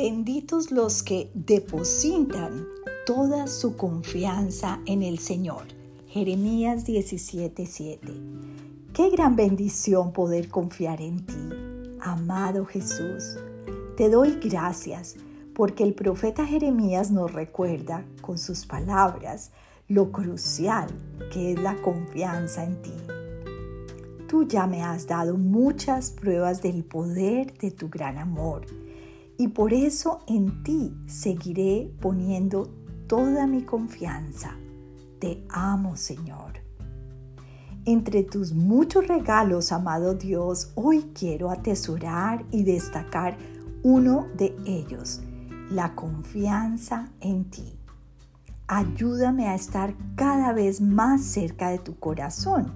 Benditos los que depositan toda su confianza en el Señor. Jeremías 17:7. Qué gran bendición poder confiar en ti, amado Jesús. Te doy gracias porque el profeta Jeremías nos recuerda con sus palabras lo crucial que es la confianza en ti. Tú ya me has dado muchas pruebas del poder de tu gran amor y por eso en ti seguiré poniendo toda mi confianza. Te amo, Señor. Entre tus muchos regalos, amado Dios, hoy quiero atesorar y destacar uno de ellos, la confianza en ti. Ayúdame a estar cada vez más cerca de tu corazón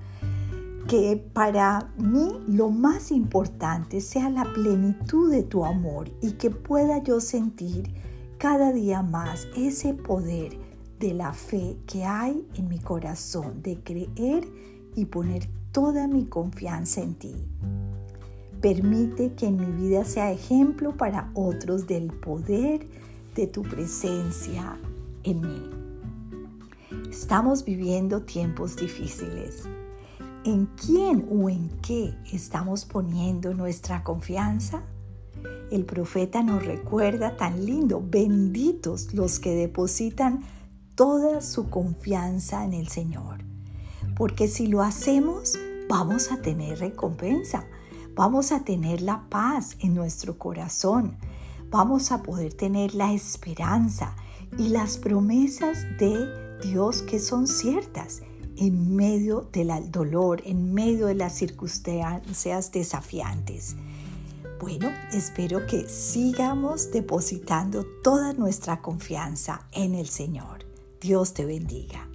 que para mí lo más importante sea la plenitud de tu amor y que pueda yo sentir cada día más ese poder de la fe que hay en mi corazón de creer y poner toda mi confianza en ti. Permite que en mi vida sea ejemplo para otros del poder de tu presencia en mí. Estamos viviendo tiempos difíciles ¿En quién o en qué estamos poniendo nuestra confianza? El profeta nos recuerda tan lindo, benditos los que depositan toda su confianza en el Señor. Porque si lo hacemos, vamos a tener recompensa, vamos a tener la paz en nuestro corazón, vamos a poder tener la esperanza y las promesas de Dios que son ciertas en medio del dolor, en medio de las circunstancias desafiantes. Bueno, espero que sigamos depositando toda nuestra confianza en el Señor. Dios te bendiga.